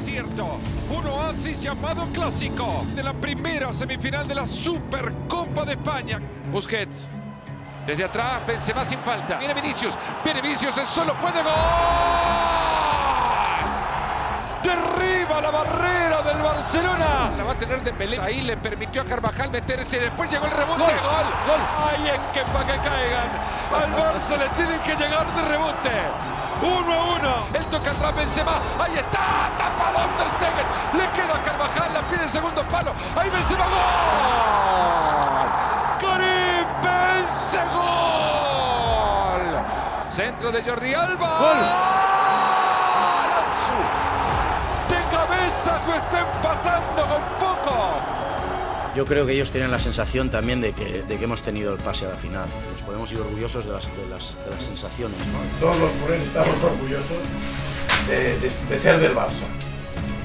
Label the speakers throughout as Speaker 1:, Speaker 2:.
Speaker 1: desierto. Un oasis llamado Clásico de la primera semifinal de la Supercopa de España. Busquets. Desde atrás, Benzema sin falta. Viene Vinicius. Viene Vinicius, el solo puede gol. Derriba la barrera del Barcelona. La va a tener de Pelé. Ahí le permitió a Carvajal meterse. Después llegó el rebote. Gol. Gol. En que para que caigan. Al Barça le tienen que llegar de rebote. Uno a uno. El toca atrás Benzema. Ahí está. Tapadón Ter Stegen. Le queda a Carvajal. La pide en segundo palo. Ahí Benzema. Gol. Karim Benzema. Gol. Centro de Jordi Alba.
Speaker 2: Gol.
Speaker 1: De cabeza lo está empatando con poco.
Speaker 3: Yo creo que ellos tienen la sensación también de que, de que hemos tenido el pase a la final. Nos podemos ir orgullosos de las, de las, de las sensaciones. ¿no?
Speaker 2: Todos los culés estamos orgullosos de, de- de ser del Barça.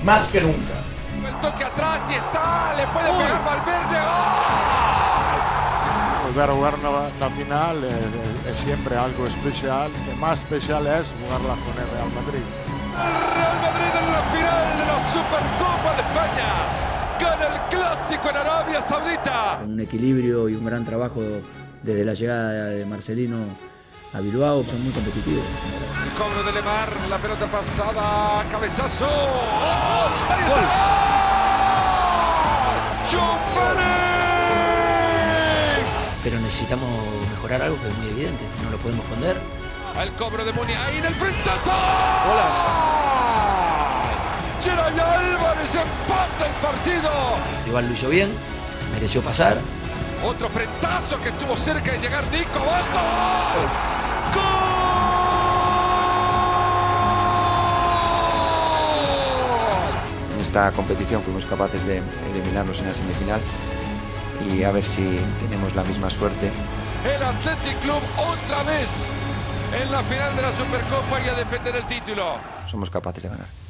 Speaker 2: Más que nunca.
Speaker 1: El toque atrás y está. Le puede pegar Valverde. ¡Gol!
Speaker 4: Volver a jugar una, una final es, es- es siempre algo especial. Lo más especial es jugarla con el Real Madrid.
Speaker 1: El Real Madrid en la final de la Supercopa de España. Gana el clásico en Arabia Saudita.
Speaker 5: con un equilibrio y un gran trabajo desde la llegada de Marcelino a Bilbao, son muy competitivos.
Speaker 1: El cobro de Lemar, la pelota pasada, cabezazo. ¡Oh! ¡Ahí.
Speaker 5: Pero necesitamos mejorar algo que es muy evidente, no lo podemos esconder.
Speaker 1: El cobro de Muni, ahí en el frentazo. Álvarez empata el partido.
Speaker 5: Igual lo hizo bien, mereció pasar.
Speaker 1: Otro frentazo que estuvo cerca de llegar Nico abajo. ¡Gol!
Speaker 6: En esta competición fuimos capaces de eliminarlos en la semifinal y a ver si tenemos la misma suerte.
Speaker 1: El Athletic Club otra vez en la final de la Supercopa y a defender el título.
Speaker 6: Somos capaces de ganar.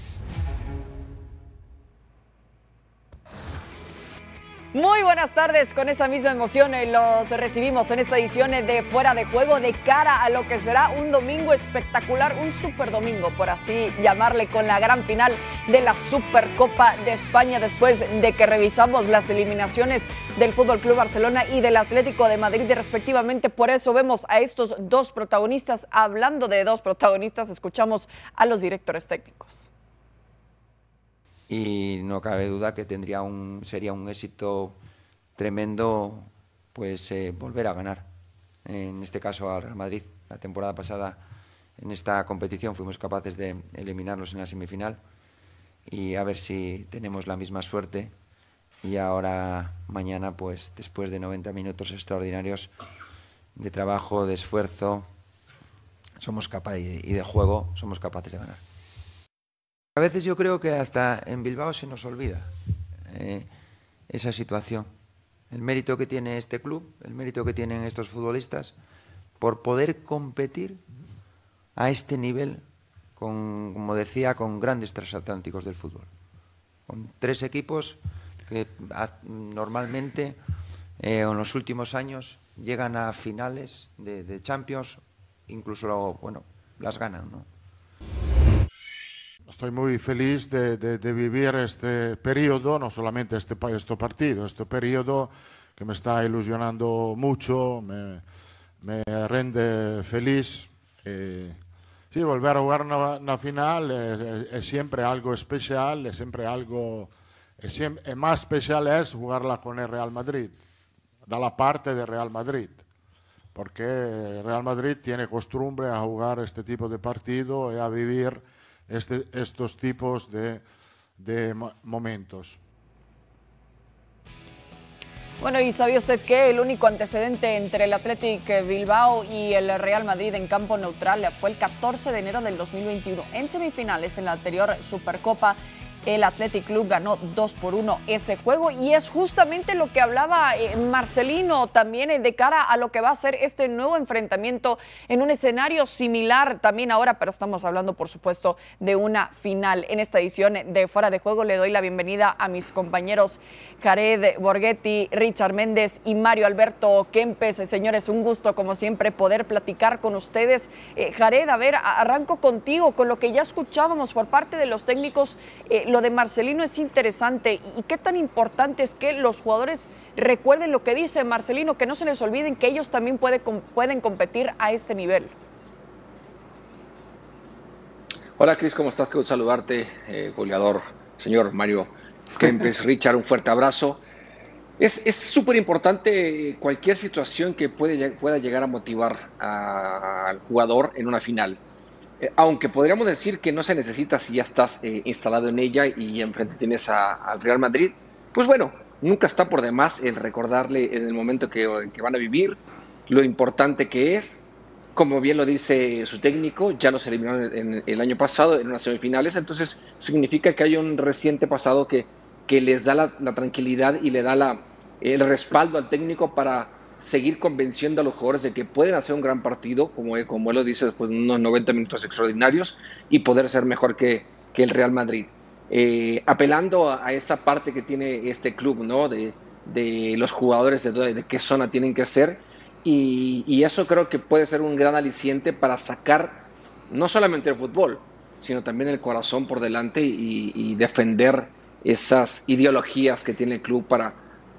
Speaker 7: Muy buenas tardes, con esa misma emoción eh, los recibimos en esta edición eh, de Fuera de Juego de cara a lo que será un domingo espectacular, un super domingo, por así llamarle, con la gran final de la Supercopa de España después de que revisamos las eliminaciones del Fútbol Club Barcelona y del Atlético de Madrid respectivamente. Por eso vemos a estos dos protagonistas. Hablando de dos protagonistas, escuchamos a los directores técnicos.
Speaker 6: Y no cabe duda que tendría un, sería un éxito tremendo pues eh, volver a ganar. En este caso al Real Madrid. La temporada pasada en esta competición fuimos capaces de eliminarlos en la semifinal y a ver si tenemos la misma suerte. Y ahora mañana, pues después de 90 minutos extraordinarios de trabajo, de esfuerzo, somos capaces y de juego, somos capaces de ganar. A veces yo creo que hasta en Bilbao se nos olvida eh, esa situación. El mérito que tiene este club, el mérito que tienen estos futbolistas por poder competir a este nivel, con, como decía, con grandes transatlánticos del fútbol. Con tres equipos que a- normalmente eh, en los últimos años llegan a finales de, de Champions, incluso bueno, las ganan. ¿no?
Speaker 4: Estoy muy feliz de, de- de vivir este periodo, no solamente este, este partido, este periodo que me está ilusionando mucho, me, me rende feliz. Eh, sí, volver a jugar una, una final es, es- es siempre algo especial, es siempre algo, es siem- es más especial es jugarla con el Real Madrid, da la parte del Real Madrid porque Real Madrid tiene costumbre a jugar este tipo de partido y a vivir este- estos tipos de, de mo- momentos.
Speaker 7: Bueno, y sabía usted que el único antecedente entre el Athletic Bilbao y el Real Madrid en campo neutral fue el 14 de enero del 2021. En semifinales, en la anterior Supercopa, el Athletic Club ganó 2 por 1 ese juego y es justamente lo que hablaba eh, Marcelino también eh, de cara a lo que va a ser este nuevo enfrentamiento en un escenario similar también ahora, pero estamos hablando por supuesto de una final. En esta edición de Fuera de Juego le doy la bienvenida a mis compañeros Jared Borghetti, Richard Méndez y Mario Alberto Kempes. Eh, Señores, un gusto como siempre poder platicar con ustedes. Jared, a ver, arranco contigo con lo que ya escuchábamos por parte de los técnicos, lo de Marcelino es interesante. ¿Y qué tan importante es que los jugadores recuerden lo que dice Marcelino, que no se les olviden que ellos también puede, pueden competir a este nivel?
Speaker 8: Hola Cris, ¿cómo estás? Quiero saludarte, eh, goleador, señor Mario Kempes, Richard, un fuerte abrazo. Es súper importante cualquier situación que puede, pueda llegar a motivar al jugador en una final. Eh, aunque podríamos decir que no se necesita si ya estás eh, instalado en ella y enfrente tienes al Real Madrid, pues bueno, nunca está por demás el recordarle en el momento que, van a vivir lo importante que es. Como bien lo dice su técnico, ya nos eliminaron en, el año pasado en unas semifinales, entonces significa que hay un reciente pasado que, que les da la, tranquilidad y le da el respaldo al técnico para seguir convenciendo a los jugadores de que pueden hacer un gran partido, como, como él lo dice, después de unos 90 minutos extraordinarios y poder ser mejor que, que el Real Madrid. Eh, apelando a, esa parte que tiene este club, ¿no? De, de los jugadores, de, de, qué zona tienen que ser. Y, eso creo que puede ser un gran aliciente para sacar no solamente el fútbol, sino también el corazón por delante y defender esas ideologías que tiene el club para,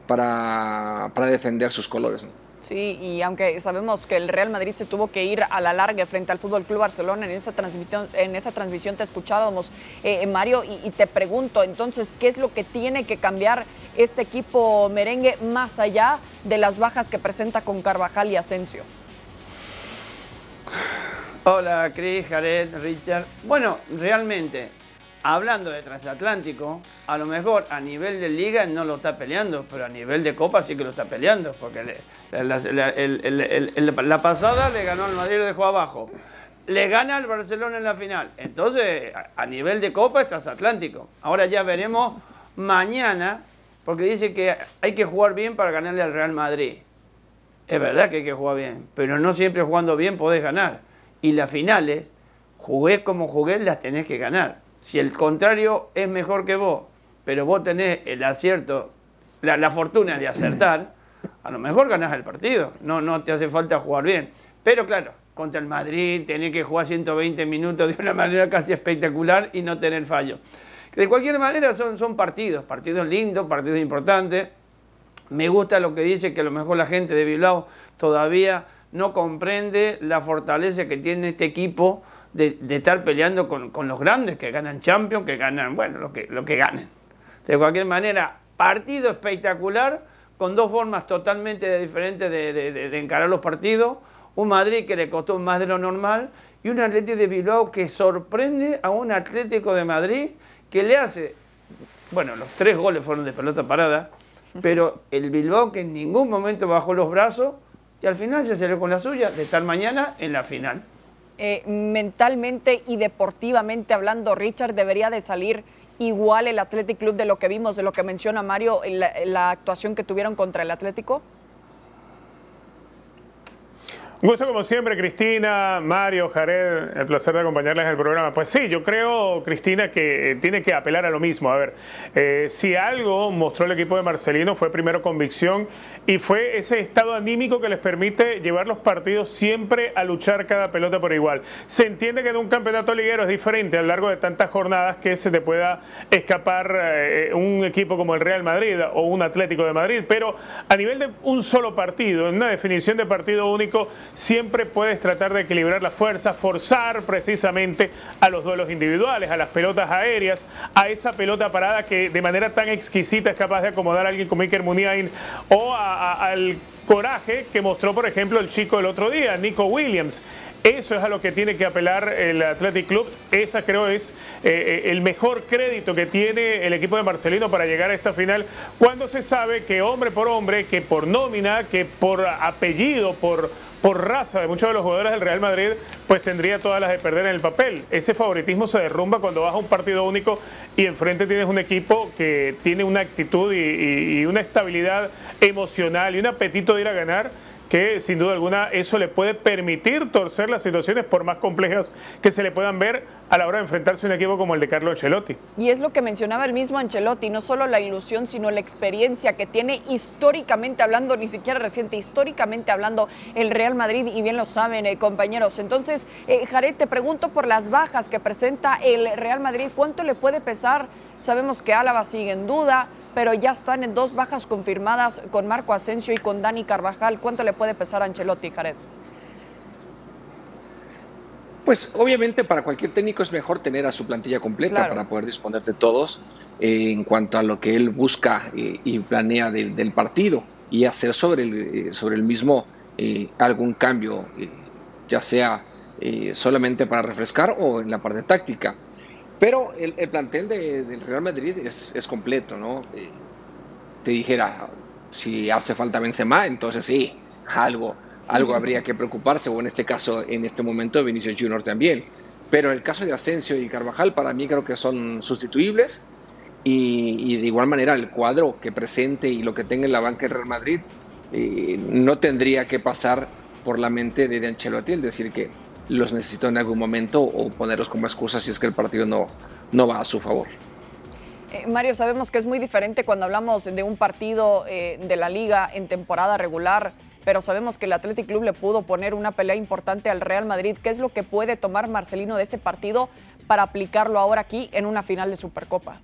Speaker 8: para, para defender sus colores.
Speaker 7: Sí, y aunque sabemos que el Real Madrid se tuvo que ir a la larga frente al Fútbol Club Barcelona en esa transmisión, en esa transmisión te escuchábamos, eh, eh, Mario, y, te pregunto entonces, ¿qué es lo que tiene que cambiar este equipo merengue más allá de las bajas que presenta con Carvajal y Asensio?
Speaker 9: Hola, Cris, Jared, Richard. Bueno, realmente hablando de transatlántico, a lo mejor a nivel de liga no lo está peleando, pero a nivel de copa sí que lo está peleando, porque la, pasada le ganó al Madrid y dejó abajo. Le gana al Barcelona en la final. Entonces, a, nivel de copa es transatlántico. Ahora ya veremos mañana, porque dice que hay que jugar bien para ganarle al Real Madrid. Es verdad que hay que jugar bien, pero no siempre jugando bien podés ganar. Y las finales, jugué como jugué, las tenés que ganar. Si el contrario es mejor que vos, pero vos tenés el acierto, la, fortuna de acertar, a lo mejor ganás el partido. No, no te hace falta jugar bien. Pero claro, contra el Madrid tenés que jugar 120 minutos de una manera casi espectacular y no tener fallo. De cualquier manera son, son partidos, partidos lindos, partidos importantes. Me gusta lo que dice que a lo mejor la gente de Bilbao todavía no comprende la fortaleza que tiene este equipo de, estar peleando con, los grandes que ganan Champions, que ganan, bueno, lo que, lo que ganen. De cualquier manera, partido espectacular, con dos formas totalmente diferentes de, encarar los partidos. Un Madrid que le costó más de lo normal y un Atlético de Bilbao que sorprende a un Atlético de Madrid que le hace, bueno, los tres goles fueron de pelota parada, pero el Bilbao que en ningún momento bajó los brazos y al final se salió con la suya de estar mañana en la final.
Speaker 7: Eh, mentalmente y deportivamente hablando, Richard, debería de salir igual el Athletic Club de lo que vimos, de lo que menciona Mario, la, la actuación que tuvieron contra el Atlético?
Speaker 10: Un gusto como siempre, Cristina, Mario, Jared, el placer de acompañarles en el programa. Pues sí, yo creo, Cristina, que tiene que apelar a lo mismo. A ver, eh, si algo mostró el equipo de Marcelino fue primero convicción y fue ese estado anímico que les permite llevar los partidos siempre a luchar cada pelota por igual. Se entiende que en un campeonato liguero es diferente a lo largo de tantas jornadas que se te pueda escapar eh, un equipo como el Real Madrid o un Atlético de Madrid, pero a nivel de un solo partido, en una definición de partido único, siempre puedes tratar de equilibrar la fuerza, forzar precisamente a los duelos individuales, a las pelotas aéreas, a esa pelota parada que de manera tan exquisita es capaz de acomodar a alguien como Iker Muniain o al coraje que mostró, por ejemplo, el chico el otro día, Nico Williams. Eso es a lo que tiene que apelar el Athletic Club. Esa creo es eh, eh, el mejor crédito que tiene el equipo de Marcelino para llegar a esta final, cuando se sabe que hombre por hombre, que por nómina, que por apellido, por por raza de muchos de los jugadores del Real Madrid, pues tendría todas las de perder en el papel. Ese favoritismo se derrumba cuando vas a un partido único y enfrente tienes un equipo que tiene una actitud y, una estabilidad emocional y un apetito de ir a ganar que sin duda alguna eso le puede permitir torcer las situaciones por más complejas que se le puedan ver a la hora de enfrentarse a un equipo como el de Carlo Ancelotti.
Speaker 7: Y es lo que mencionaba el mismo Ancelotti, no solo la ilusión, sino la experiencia que tiene históricamente hablando, ni siquiera reciente, históricamente hablando el Real Madrid, y bien lo saben, eh, compañeros. Entonces, eh, Jared, te pregunto por las bajas que presenta el Real Madrid, ¿cuánto le puede pesar? Sabemos que Álava sigue en duda, pero ya están en dos bajas confirmadas con Marco Asensio y con Dani Carvajal. ¿Cuánto le puede pesar a Ancelotti, Jared?
Speaker 8: Pues obviamente para cualquier técnico es mejor tener a su plantilla completa para poder disponer de todos eh, en cuanto a lo que él busca eh, y planea del partido y hacer sobre el, eh, sobre el mismo algún cambio, ya sea solamente para refrescar o en la parte táctica. Pero el, plantel del Real Madrid es, completo, ¿no? te dijera, si hace falta Benzema, entonces sí, algo algo habría que preocuparse, o en este caso, en este momento, Vinicius Junior también. Pero el caso de Asensio y Carvajal, para mí creo que son sustituibles. Y, de igual manera, el cuadro que presente y lo que tenga en la banca de Real Madrid eh, no tendría que pasar por la mente de Ancelotti, es decir, que los necesito en algún momento o ponerlos como excusa si es que el partido no, no va a su favor.
Speaker 7: Eh, Mario, sabemos que es muy diferente cuando hablamos de un partido eh, de la liga en temporada regular pero sabemos que el Athletic Club le pudo poner una pelea importante al Real Madrid. ¿Qué es lo que puede tomar Marcelino de ese partido para aplicarlo ahora aquí en una final de Supercopa?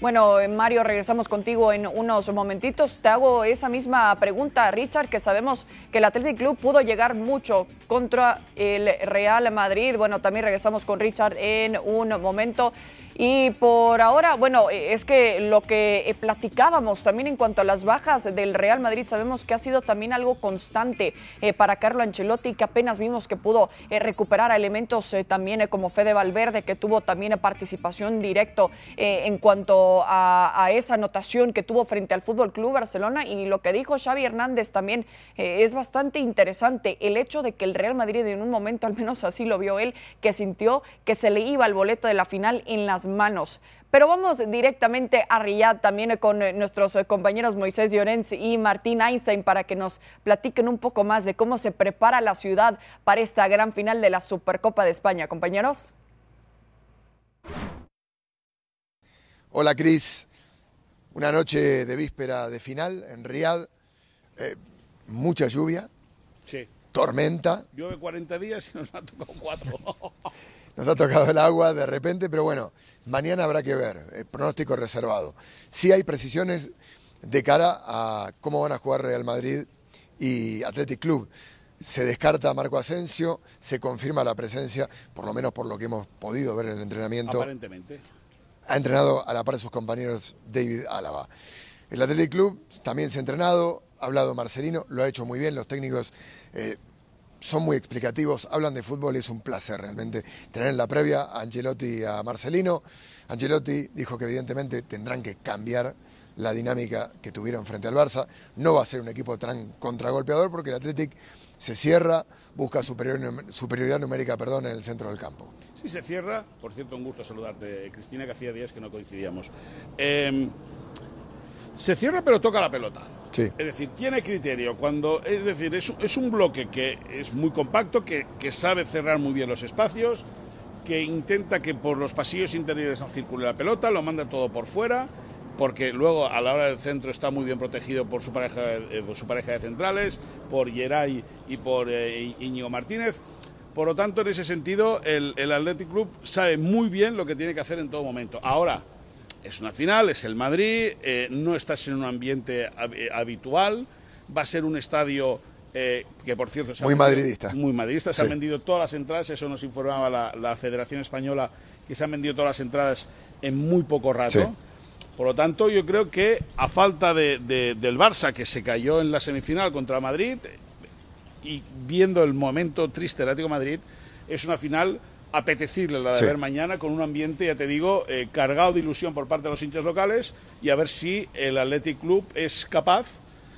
Speaker 7: Bueno, Mario, regresamos contigo en unos momentitos. Te hago esa misma pregunta, Richard, que sabemos que el Athletic Club pudo llegar mucho contra el Real Madrid. Bueno, también regresamos con Richard en un momento. Y por ahora, bueno, eh, es que lo que eh, platicábamos también en cuanto a las bajas del Real Madrid, sabemos que ha sido también algo constante eh, para Carlo Ancelotti, que apenas vimos que pudo recuperar elementos también como Fede Valverde, que tuvo también participación directo en cuanto a, esa anotación que tuvo frente al Fútbol Club Barcelona. Y lo que dijo Xavi Hernández también es bastante interesante. El hecho de que el Real Madrid en un momento, al menos así lo vio él, que sintió que se le iba el boleto de la final en las manos. Pero vamos directamente a Riyadh también con eh, nuestros eh, compañeros Moisés Llorens y Martín Einstein para que nos platiquen un poco más de cómo se prepara la ciudad para esta gran final de la Supercopa de España. Compañeros.
Speaker 11: Hola Cris, una noche de víspera de final en Riyadh, eh, mucha lluvia,
Speaker 12: sí.
Speaker 11: tormenta.
Speaker 12: Llueve 40 días y nos ha tocado cuatro.
Speaker 11: nos ha tocado el agua de repente, pero bueno, mañana habrá que ver, el pronóstico reservado. Sí hay precisiones de cara a cómo van a jugar Real Madrid y Athletic Club. Se descarta a Marco Asensio, se confirma la presencia, por lo menos por lo que hemos podido ver en el entrenamiento.
Speaker 12: Aparentemente.
Speaker 11: Ha entrenado a la par de sus compañeros David Álava. El Athletic Club también se ha entrenado, ha hablado Marcelino, lo ha hecho muy bien, los técnicos eh, son muy explicativos, hablan de fútbol y es un placer realmente tener en la previa a Angelotti y a Marcelino. Angelotti dijo que evidentemente tendrán que cambiar la dinámica que tuvieron frente al Barça. No va a ser un equipo tan contragolpeador porque el Athletic se cierra, busca superioridad numérica perdón, en el centro del campo.
Speaker 12: Sí, se cierra. Por cierto, un gusto saludarte, Cristina, que hacía días que no coincidíamos. Em, se cierra pero toca la pelota. Es decir, tiene criterio. Cuando, es decir, es, un bloque que es muy compacto, que, sabe cerrar muy bien los espacios, que intenta que por los pasillos interiores no circule la pelota, lo manda todo por fuera, porque luego a la hora del centro está muy bien protegido por su pareja, eh, su pareja de centrales, por Geray y por eh, Íñigo Martínez. Por lo tanto, en ese sentido, el, el Athletic Club sabe muy bien lo que tiene que hacer en todo momento. Ahora, es una final, es el Madrid, eh, no estás en un ambiente eh, habitual, va a ser un estadio eh, que por cierto
Speaker 11: muy madridista.
Speaker 12: muy madridista. Se han vendido todas las entradas eso nos informaba la, Federación Española que se han vendido todas las entradas en muy poco rato. Por lo tanto yo creo que a falta de, del Barça que se cayó en la semifinal contra Madrid y viendo el momento triste del Atlético Madrid es una final apetecible la de ver mañana con un ambiente, ya te digo, eh, cargado de ilusión por parte de los hinchas locales y a ver si el Athletic Club es capaz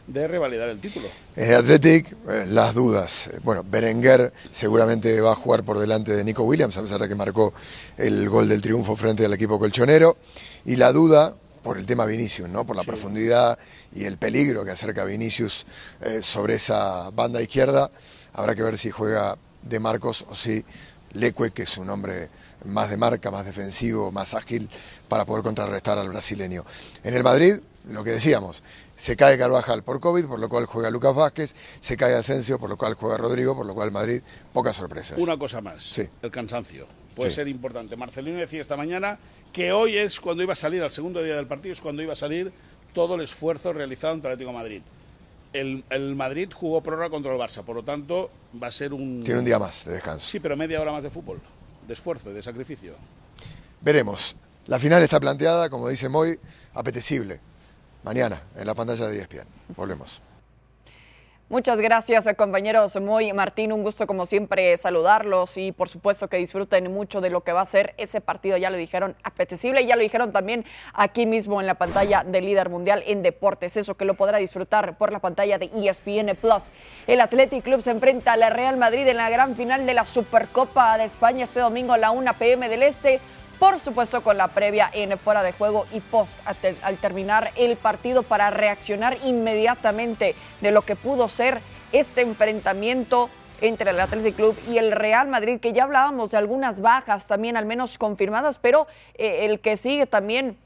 Speaker 12: de revalidar el título.
Speaker 11: En el Athletic, eh, las dudas. Bueno, Berenguer seguramente va a jugar por delante de Nico Williams, a pesar de que marcó el gol del triunfo frente al equipo colchonero. Y la duda, por el tema Vinicius, ¿no? por la profundidad y el peligro que acerca Vinicius eh, sobre esa banda izquierda. Habrá que ver si juega de Marcos o si Leque, que es un hombre más de marca, más defensivo, más ágil, para poder contrarrestar al brasileño. En el Madrid, lo que decíamos, se cae Carvajal por COVID, por lo cual juega Lucas Vázquez, se cae Asensio, por lo cual juega Rodrigo, por lo cual Madrid, pocas sorpresas.
Speaker 12: Una cosa más, el cansancio. Puede ser importante. Marcelino decía esta mañana que hoy es cuando iba a salir, al segundo día del partido, es cuando iba a salir todo el esfuerzo realizado en Atlético Madrid. El, el, Madrid jugó prórroga contra el Barça, por lo tanto va a ser un...
Speaker 11: Tiene un día más de descanso.
Speaker 12: Sí, pero media hora más de fútbol, de esfuerzo, de sacrificio.
Speaker 11: Veremos. La final está planteada, como dice Moy, apetecible. Mañana, en la pantalla de ESPN. Volvemos.
Speaker 7: Muchas gracias, compañeros Moy Martín. Un gusto, como siempre, saludarlos y, por supuesto, que disfruten mucho de lo que va a ser ese partido. Ya lo dijeron, apetecible. Y ya lo dijeron también aquí mismo en la pantalla del líder mundial en deportes. Eso que lo podrá disfrutar por la pantalla de ESPN Plus. El Athletic Club se enfrenta a la Real Madrid en la gran final de la Supercopa de España este domingo a la 1 pm del Este por supuesto con la previa en fuera de juego y post al terminar el partido para reaccionar inmediatamente de lo que pudo ser este enfrentamiento entre el Athletic Club y el Real Madrid, que ya hablábamos de algunas bajas también al menos confirmadas, pero eh, el que sigue también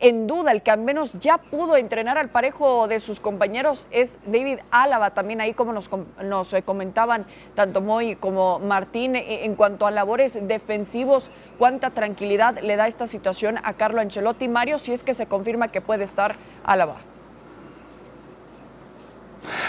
Speaker 7: en duda, el que al menos ya pudo entrenar al parejo de sus compañeros es David Álava, también ahí como nos, nos eh, comentaban tanto Moy como Martín eh, en cuanto a labores defensivos, cuánta tranquilidad le da esta situación a Carlo Ancelotti. Mario, si es que se confirma que puede estar Álava.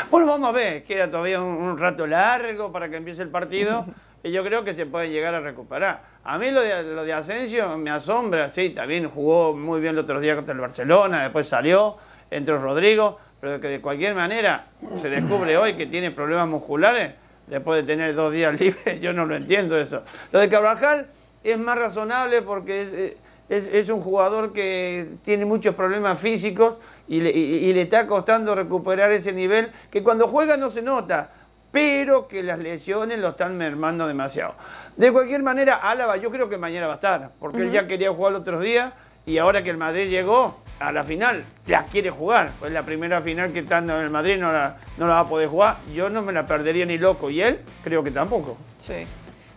Speaker 9: Bueno, vamos a ver, queda todavía un rato largo para que empiece el partido y yo creo que se puede llegar a recuperar. A mí lo de, lo de Asensio me asombra, sí, también jugó muy bien el otro día contra el Barcelona, después salió, entró Rodrigo, pero que de cualquier manera se descubre hoy que tiene problemas musculares, después de tener dos días libres, yo no lo entiendo eso. Lo de Carvajal es más razonable porque es, un jugador que tiene muchos problemas físicos y le está costando recuperar ese nivel que cuando juega no se nota, pero que las lesiones lo están mermando demasiado. De cualquier manera, Álava yo creo que mañana va a estar, porque él ya quería jugar otros días y ahora que el Madrid llegó a la final, ya quiere jugar. Pues la primera final que está en el Madrid no la, no la va a poder jugar. Yo no me la perdería ni loco y él creo que tampoco.
Speaker 7: Sí.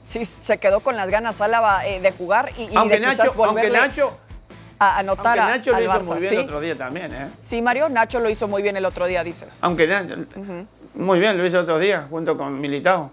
Speaker 7: Sí, se quedó con las ganas Álava eh, de jugar y,
Speaker 9: aunque
Speaker 7: de
Speaker 9: Nacho, aunque Nacho
Speaker 7: a anotar
Speaker 9: aunque Nacho
Speaker 7: lo
Speaker 9: hizo muy bien el otro día también, ¿eh?
Speaker 7: Sí, Mario, Nacho lo hizo muy bien el otro día, dices.
Speaker 9: Aunque Nacho, muy bien, lo hizo el otro día, junto con Militao.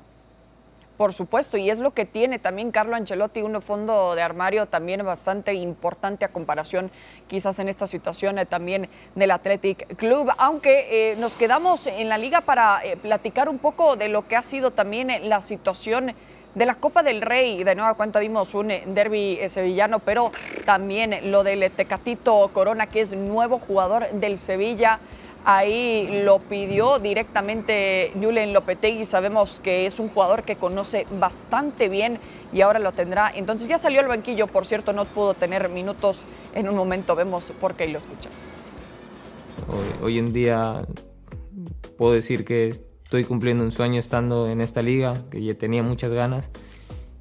Speaker 7: Por supuesto, y es lo que tiene también Carlo Ancelotti, un fondo de armario también bastante importante a comparación quizás en esta situación eh, también del Athletic Club, aunque eh, nos quedamos en la liga para eh, platicar un poco de lo que ha sido también la situación de la Copa del Rey, de nueva cuenta vimos un derby sevillano, pero también lo del Tecatito Corona, que es nuevo jugador del Sevilla Ahí lo pidió directamente Julen Lopetegui. Sabemos que es un jugador que conoce bastante bien y ahora lo tendrá. Entonces ya salió al banquillo, por cierto, no pudo tener minutos en un momento. Vemos por qué lo escuchamos.
Speaker 13: Hoy, en día puedo decir que estoy cumpliendo un sueño estando en esta liga, que ya tenía muchas ganas.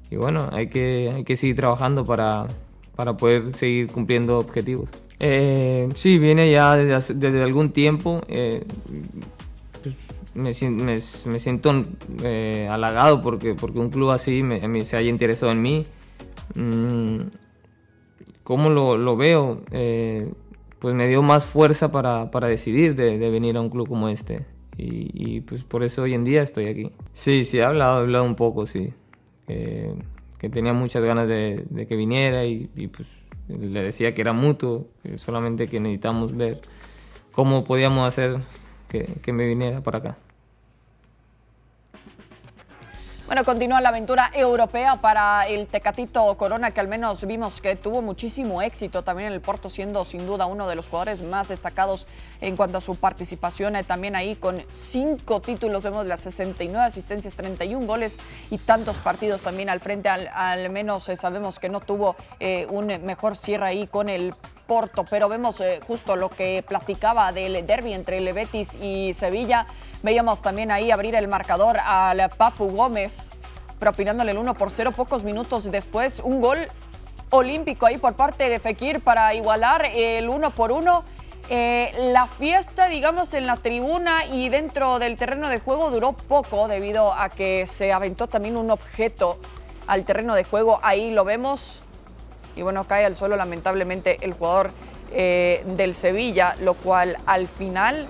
Speaker 13: Y bueno, hay que, hay que seguir trabajando para, para poder seguir cumpliendo objetivos. Eh, sí, viene ya desde, algún tiempo. Eh, pues, me, siento eh, halagado porque, porque un club así me, se haya interesado en mí. Mm, ¿Cómo lo, veo? Eh, pues me dio más fuerza para, decidir de, venir a un club como este. Y, pues por eso hoy en día estoy aquí. Sí, sí, he hablado, he hablado un poco, sí. que tenía muchas ganas de, que viniera y, y pues le decía que era mutuo, solamente que necesitamos ver cómo podíamos hacer que, que me viniera para acá.
Speaker 7: Bueno, continúa la aventura europea para el Tecatito Corona, que al menos vimos que tuvo muchísimo éxito también en el Porto, siendo sin duda uno de los jugadores más destacados en cuanto a su participación. Eh, también ahí con cinco títulos, vemos las 69 asistencias, 31 goles y tantos partidos también al frente. Al, menos eh, sabemos que no tuvo eh, un mejor cierre ahí con el Porto, pero vemos justo lo que platicaba del derby entre el Betis y Sevilla. Veíamos también ahí abrir el marcador al Papu Gómez, propinándole el 1 por 0 pocos minutos después. Un gol olímpico ahí por parte de Fekir para igualar el 1 por 1. Eh, la fiesta, digamos, en la tribuna y dentro del terreno de juego duró poco debido a que se aventó también un objeto al terreno de juego. Ahí lo vemos. Y bueno, cae al suelo lamentablemente el jugador eh, del Sevilla, lo cual al final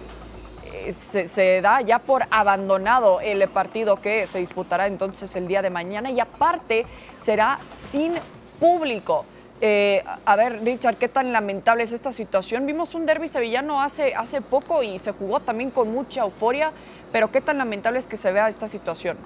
Speaker 7: se, da ya por abandonado el partido que se disputará entonces el día de mañana y aparte será sin público. Eh, a ver, Richard, ¿qué tan lamentable es esta situación? Vimos un derby sevillano hace, hace poco y se jugó también con mucha euforia, pero ¿qué tan lamentable es que se vea esta situación?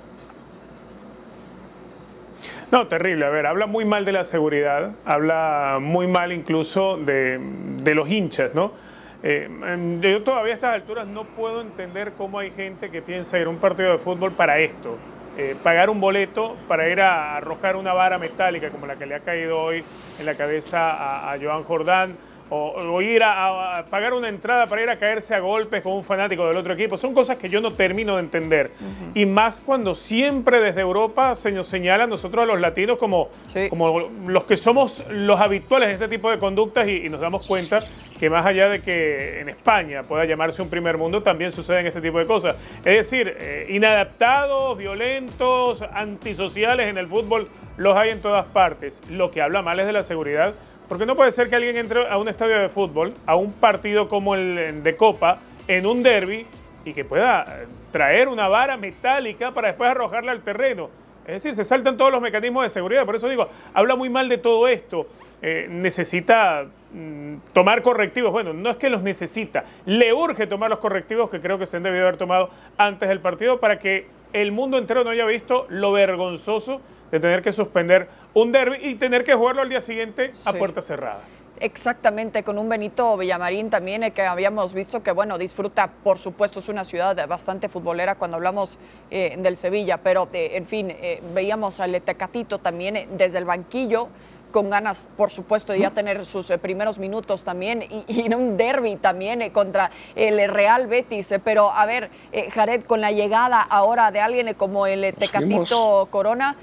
Speaker 10: No, terrible. A ver, habla muy mal de la seguridad, habla muy mal incluso de, de los hinchas, ¿no? Eh, yo todavía a estas alturas no puedo entender cómo hay gente que piensa ir a un partido de fútbol para esto. Eh, pagar un boleto para ir a arrojar una vara metálica como la que le ha caído hoy en la cabeza a, a Joan Jordán, o, ir a, pagar una entrada para ir a caerse a golpes con un fanático del otro equipo. Son cosas que yo no termino de entender. Y más cuando siempre desde Europa se nos señala a nosotros a los latinos como, como los que somos los habituales de este tipo de conductas y, nos damos cuenta que más allá de que en España pueda llamarse un primer mundo, también suceden este tipo de cosas. Es decir, eh, inadaptados, violentos, antisociales en el fútbol, los hay en todas partes. Lo que habla mal es de la seguridad porque no puede ser que alguien entre a un estadio de fútbol, a un partido como el de Copa, en un derby, y que pueda eh, traer una vara metálica para después arrojarla al terreno. Es decir, se saltan todos los mecanismos de seguridad. Por eso digo, habla muy mal de todo esto. Eh, necesita mm, tomar correctivos. Bueno, no es que los necesita, le urge tomar los correctivos que creo que se han debido haber tomado antes del partido para que el mundo entero no haya visto lo vergonzoso de tener que suspender un derby y tener que jugarlo al día siguiente a puerta cerrada.
Speaker 7: Exactamente, con un Benito Villamarín también eh, que habíamos visto que, bueno, disfruta, por supuesto, es una ciudad bastante futbolera cuando hablamos eh, del Sevilla, pero, eh, en fin, veíamos al Tecatito también desde el banquillo con ganas, por supuesto, de ya tener sus primeros minutos también y, en un derby también contra el Real Betis. pero a ver, Jared, con la llegada ahora de alguien como el Tecatito Corona,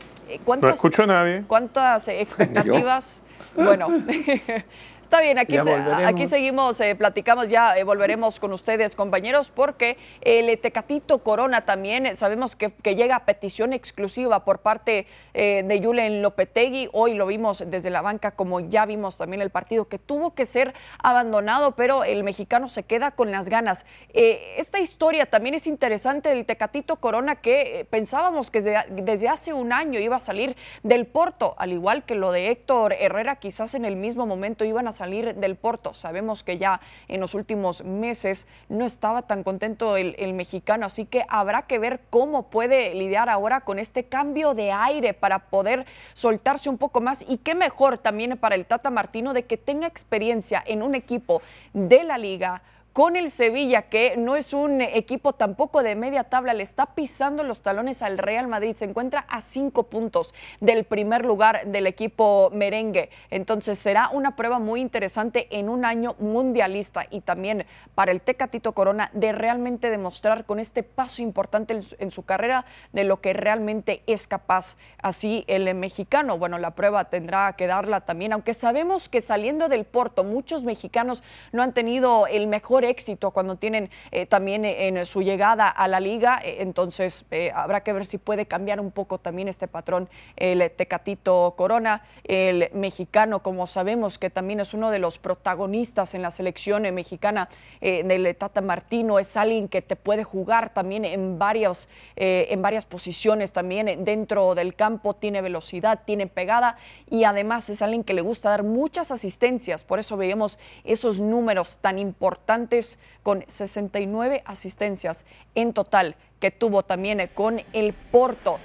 Speaker 10: no escucho a nadie.
Speaker 7: ¿Cuántas expectativas? bueno, Está bien, aquí, aquí seguimos, eh, platicamos ya, eh, volveremos con ustedes, compañeros, porque el Tecatito Corona también eh, sabemos que, llega a petición exclusiva por parte de Julen Lopetegui. Hoy lo vimos desde la banca, como ya vimos también el partido, que tuvo que ser abandonado, pero el mexicano se queda con las ganas. esta historia también es interesante del Tecatito Corona, que pensábamos que desde, desde hace un año iba a salir del Porto, al igual que lo de Héctor Herrera, quizás en el mismo momento iban a salir del Porto. Sabemos que ya en los últimos meses no estaba tan contento el, mexicano, así que habrá que ver cómo puede lidiar ahora con este cambio de aire para poder soltarse un poco más y qué mejor también para el Tata Martino de que tenga experiencia en un equipo de la liga con el Sevilla, que no es un equipo tampoco de media tabla, le está pisando los talones al Real Madrid. Se encuentra a cinco puntos del primer lugar del equipo merengue. Entonces será una prueba muy interesante en un año mundialista y también para el Tecatito Corona de realmente demostrar con este paso importante en su carrera de lo que realmente es capaz. Así el mexicano, bueno, la prueba tendrá que darla también, aunque sabemos que saliendo del Porto muchos mexicanos no han tenido el mejor éxito cuando tienen eh, también eh, en su llegada a la liga. Eh, entonces habrá que ver si puede cambiar un poco también este patrón el Tecatito Corona, el mexicano, como sabemos que también es uno de los protagonistas en la selección mexicana del Tata Martino, es alguien que te puede jugar también en, varios, en varias posiciones también dentro del campo, tiene velocidad, tiene pegada y además es alguien que le gusta dar muchas asistencias, por eso veíamos esos números tan importantes con 69 asistencias en total que tuvo también con el Porto.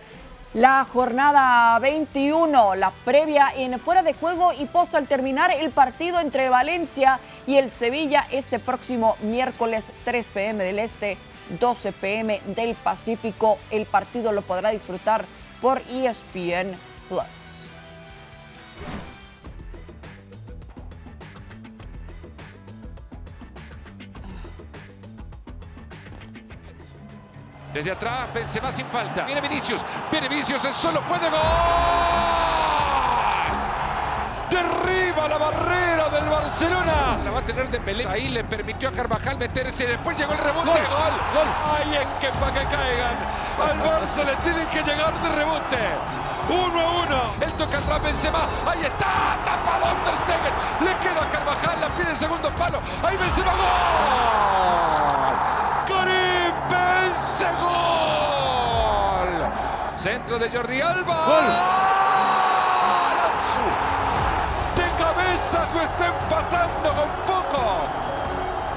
Speaker 7: La jornada 21, la previa en fuera de juego y post al terminar el partido entre Valencia y el Sevilla este próximo miércoles 3 pm del Este, 12 pm del Pacífico. El partido lo podrá disfrutar por ESPN Plus.
Speaker 1: Desde atrás, Benzema sin falta. Viene Vinicius. Viene Vinicius, el solo puede gol. Derriba la barrera del Barcelona. La va a tener de Belén. Ahí le permitió a Carvajal meterse. Después llegó el rebote. Gol. Gol. Ay, en que para que caigan. Al Barça le tienen que llegar de rebote. Uno a uno. El toca atrás Benzema. Ahí está. Tapadón Ter Stegen. Le queda a Carvajal. La pide en segundo palo. Ahí Benzema. Gol. Centro de Jordi Alba. Gol. De cabeza lo está empatando con poco.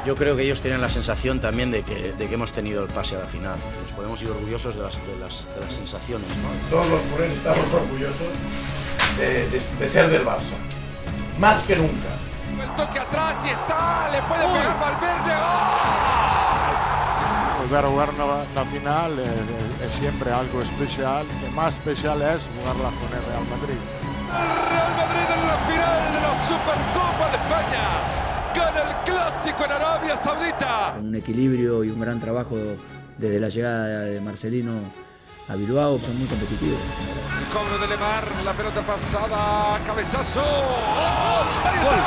Speaker 3: Yo creo que ellos tienen la sensación también de que, de que hemos tenido el pase a la final. Nos podemos ir orgullosos de las, de las, de las sensaciones. ¿no?
Speaker 2: Todos los morenos estamos orgullosos de, de, de, ser del Barça. Más que nunca.
Speaker 1: El toque atrás y está, le puede pegar Valverde. ¡Oh!
Speaker 4: Volver a jugar una, una final es, es, siempre algo especial. Lo más especial es jugarla con el Real Madrid.
Speaker 1: El Real Madrid en la final de la Supercopa de España gana el clásico en Arabia Saudita.
Speaker 5: Un equilibrio y un gran trabajo desde la llegada de Marcelino a Bilbao, son muy competitivos.
Speaker 1: El cobro de Lemar, la pelota pasada, cabezazo. ¡Oh! ¡Gol!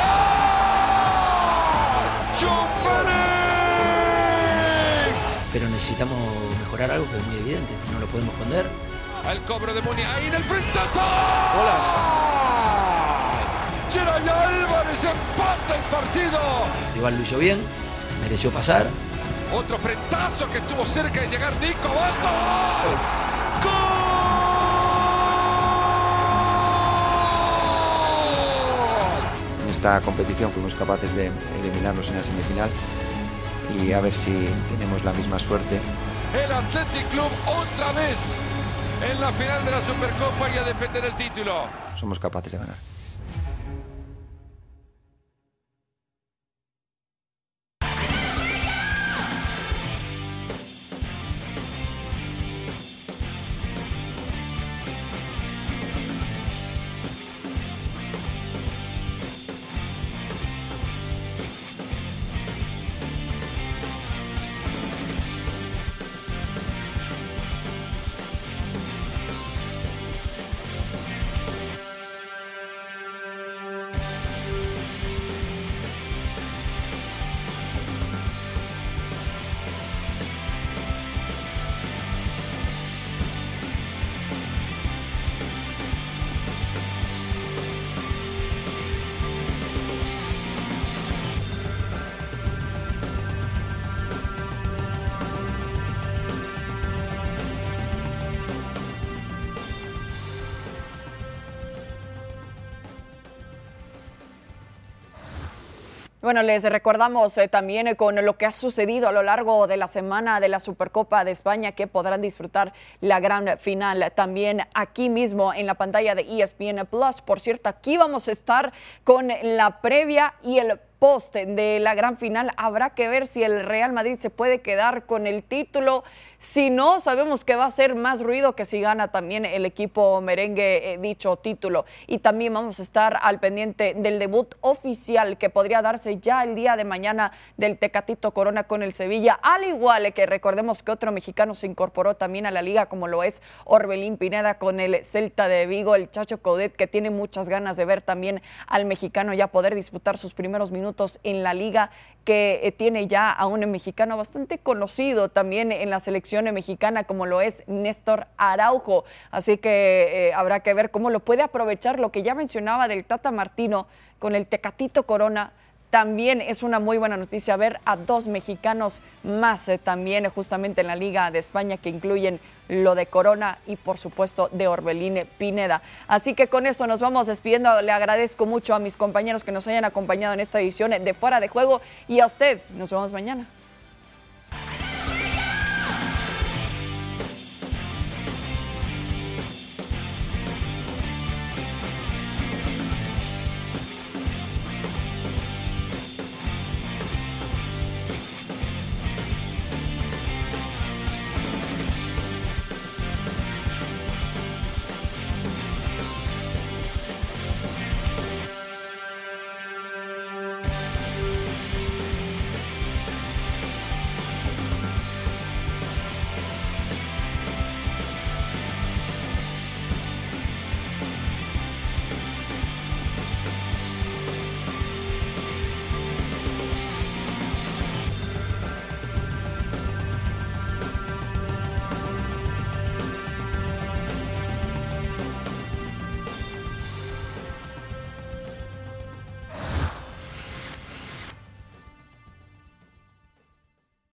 Speaker 14: Pero necesitamos mejorar algo que es muy evidente, no lo podemos esconder.
Speaker 1: El cobro de Muni, ahí en el frentazo. ¡Hola! Geray Álvarez empata el partido.
Speaker 14: Igual lo hizo bien, mereció pasar.
Speaker 1: Otro frentazo que estuvo cerca de llegar Nico abajo.
Speaker 6: ¡Gol! En esta competición fuimos capaces de eliminarlos en la semifinal y a ver si tenemos la misma suerte.
Speaker 1: El Athletic Club otra vez en la final de la Supercopa y a defender el título.
Speaker 6: Somos capaces de ganar.
Speaker 7: Bueno, les recordamos eh, también eh, con lo que ha sucedido a lo largo de la semana de la Supercopa de España que podrán disfrutar la gran final también aquí mismo en la pantalla de ESPN Plus. Por cierto, aquí vamos a estar con la previa y el post de la gran final. Habrá que ver si el Real Madrid se puede quedar con el título. Si no, sabemos que va a ser más ruido que si gana también el equipo merengue eh, dicho título. Y también vamos a estar al pendiente del debut oficial que podría darse ya el día de mañana del Tecatito Corona con el Sevilla. Al igual que recordemos que otro mexicano se incorporó también a la liga, como lo es Orbelín Pineda con el Celta de Vigo, el Chacho Coudet, que tiene muchas ganas de ver también al mexicano ya poder disputar sus primeros minutos en la liga que eh, tiene ya a un mexicano bastante conocido también en la mexicana como lo es Néstor Araujo. Así que eh, habrá que ver cómo lo puede aprovechar lo que ya mencionaba del Tata Martino con el Tecatito Corona. También es una muy buena noticia ver a dos mexicanos más eh, también justamente en la Liga de España que incluyen lo de Corona y por supuesto de Orbelín Pineda. Así que con eso nos vamos despidiendo. Le agradezco mucho a mis compañeros que nos hayan acompañado en esta edición de Fuera de Juego y a usted. Nos vemos mañana.